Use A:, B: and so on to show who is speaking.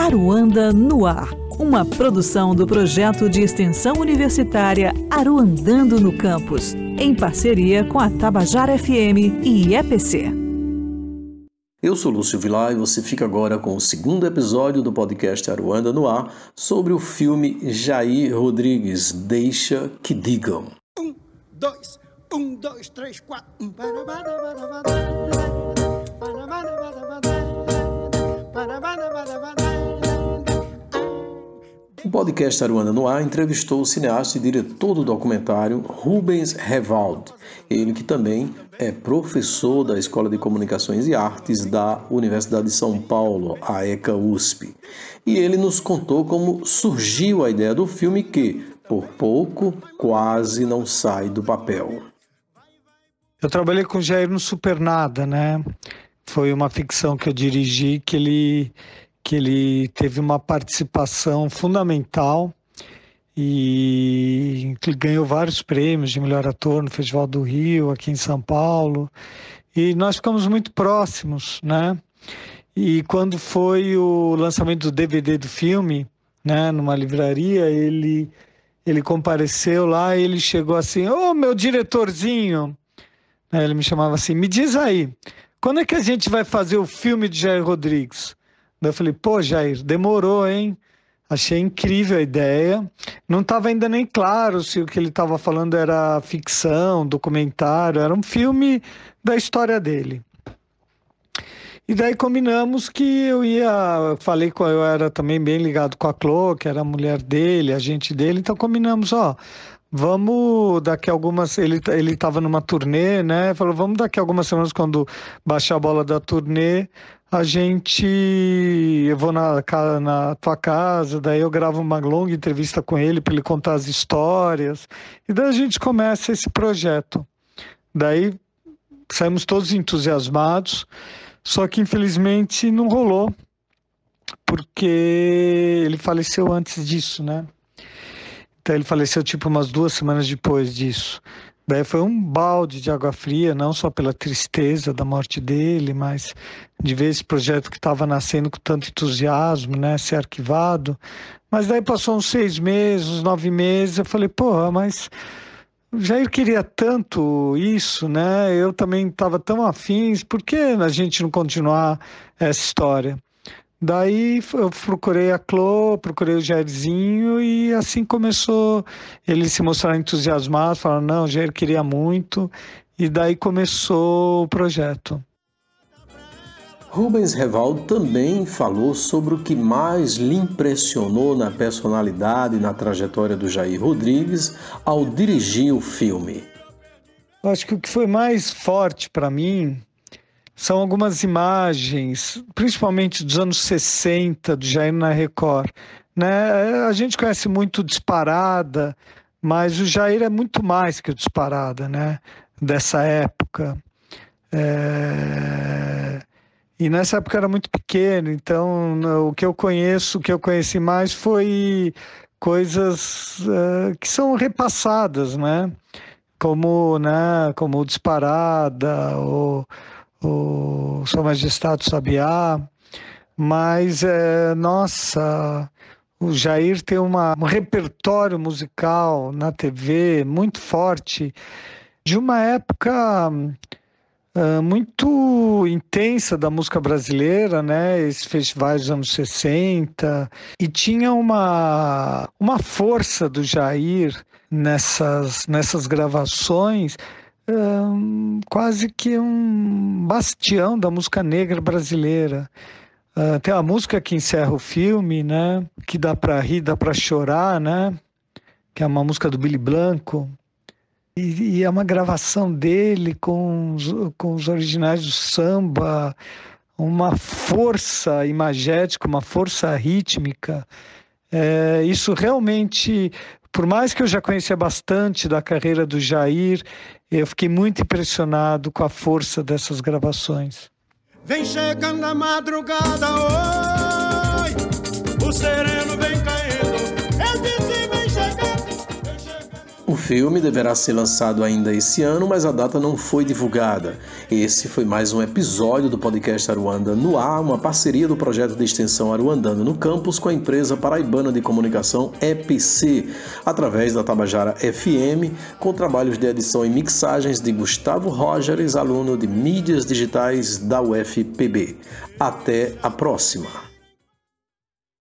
A: Aruanda no Ar, uma produção do projeto de extensão universitária Aruandando no Campus, em parceria com a Tabajara FM e EPC.
B: Eu sou Lúcio Vilar e você fica agora com o segundo episódio do podcast Aruanda no Ar sobre o filme Jair Rodrigues, Deixa que Digam.
C: Um, dois, um, dois, três, quatro.
B: O podcast Aruanda no Ar entrevistou o cineasta e diretor do documentário Rubens Revald, ele que também é professor da Escola de Comunicações e Artes da Universidade de São Paulo, a ECA USP. E ele nos contou como surgiu a ideia do filme que, por pouco, quase não sai do papel.
D: Eu trabalhei com Jair no Supernada, né? Foi uma ficção que eu dirigi que ele que ele teve uma participação fundamental e ganhou vários prêmios de melhor ator no Festival do Rio, aqui em São Paulo. E nós ficamos muito próximos, né? E quando foi o lançamento do DVD do filme, né, numa livraria, ele ele compareceu lá e ele chegou assim: "Ô, oh, meu diretorzinho". Ele me chamava assim: "Me diz aí, quando é que a gente vai fazer o filme de Jair Rodrigues?" Daí eu falei, pô, Jair, demorou, hein? Achei incrível a ideia. Não estava ainda nem claro se o que ele estava falando era ficção, documentário, era um filme da história dele. E daí combinamos que eu ia, falei com eu era também bem ligado com a Clô, que era a mulher dele, a gente dele, então combinamos, ó, vamos daqui algumas, ele ele estava numa turnê, né? Falou, vamos daqui algumas semanas quando baixar a bola da turnê, a gente eu vou na, na tua casa, daí eu gravo uma longa entrevista com ele para ele contar as histórias. E daí a gente começa esse projeto. Daí saímos todos entusiasmados, só que infelizmente não rolou, porque ele faleceu antes disso, né? Então ele faleceu tipo umas duas semanas depois disso. Daí foi um balde de água fria, não só pela tristeza da morte dele, mas de ver esse projeto que estava nascendo com tanto entusiasmo, né, ser arquivado. Mas daí passou uns seis meses, uns nove meses, eu falei, porra, mas Jair queria tanto isso, né? Eu também estava tão afins, por que a gente não continuar essa história? Daí eu procurei a Clô, procurei o Jairzinho e assim começou ele se mostrar entusiasmado, falando, não, o Jair queria muito, e daí começou o projeto.
B: Rubens Revaldo também falou sobre o que mais lhe impressionou na personalidade e na trajetória do Jair Rodrigues ao dirigir o filme.
D: Eu acho que o que foi mais forte para mim são algumas imagens, principalmente dos anos 60, do Jair na Record. Né? A gente conhece muito Disparada, mas o Jair é muito mais que o Disparada, né? dessa época. É... E nessa época era muito pequeno, então o que eu conheço, o que eu conheci mais foi coisas uh, que são repassadas, né? Como, né, como Disparada, ou o Sua Majestade Sabiá, mas, é, nossa, o Jair tem uma, um repertório musical na TV muito forte, de uma época muito intensa da música brasileira, né? Esses festivais dos anos 60, e tinha uma, uma força do Jair nessas, nessas gravações quase que um bastião da música negra brasileira. Uh, tem uma música que encerra o filme, né? Que dá para rir, dá para chorar, né? Que é uma música do Billy Blanco. E, e, é uma gravação dele com os, com os originais do samba, uma força imagética, uma força rítmica. É, isso realmente por mais que eu já conhecia bastante da carreira do Jair, eu fiquei muito impressionado com a força dessas gravações.
C: Vem chegando a madrugada, oi, o sereno vem
B: filme deverá ser lançado ainda esse ano, mas a data não foi divulgada. Esse foi mais um episódio do podcast Aruanda no ar, uma parceria do projeto de extensão Aruandando no Campus com a empresa paraibana de comunicação EPC, através da Tabajara FM, com trabalhos de edição e mixagens de Gustavo Rogers, aluno de mídias digitais da UFPB. Até a próxima!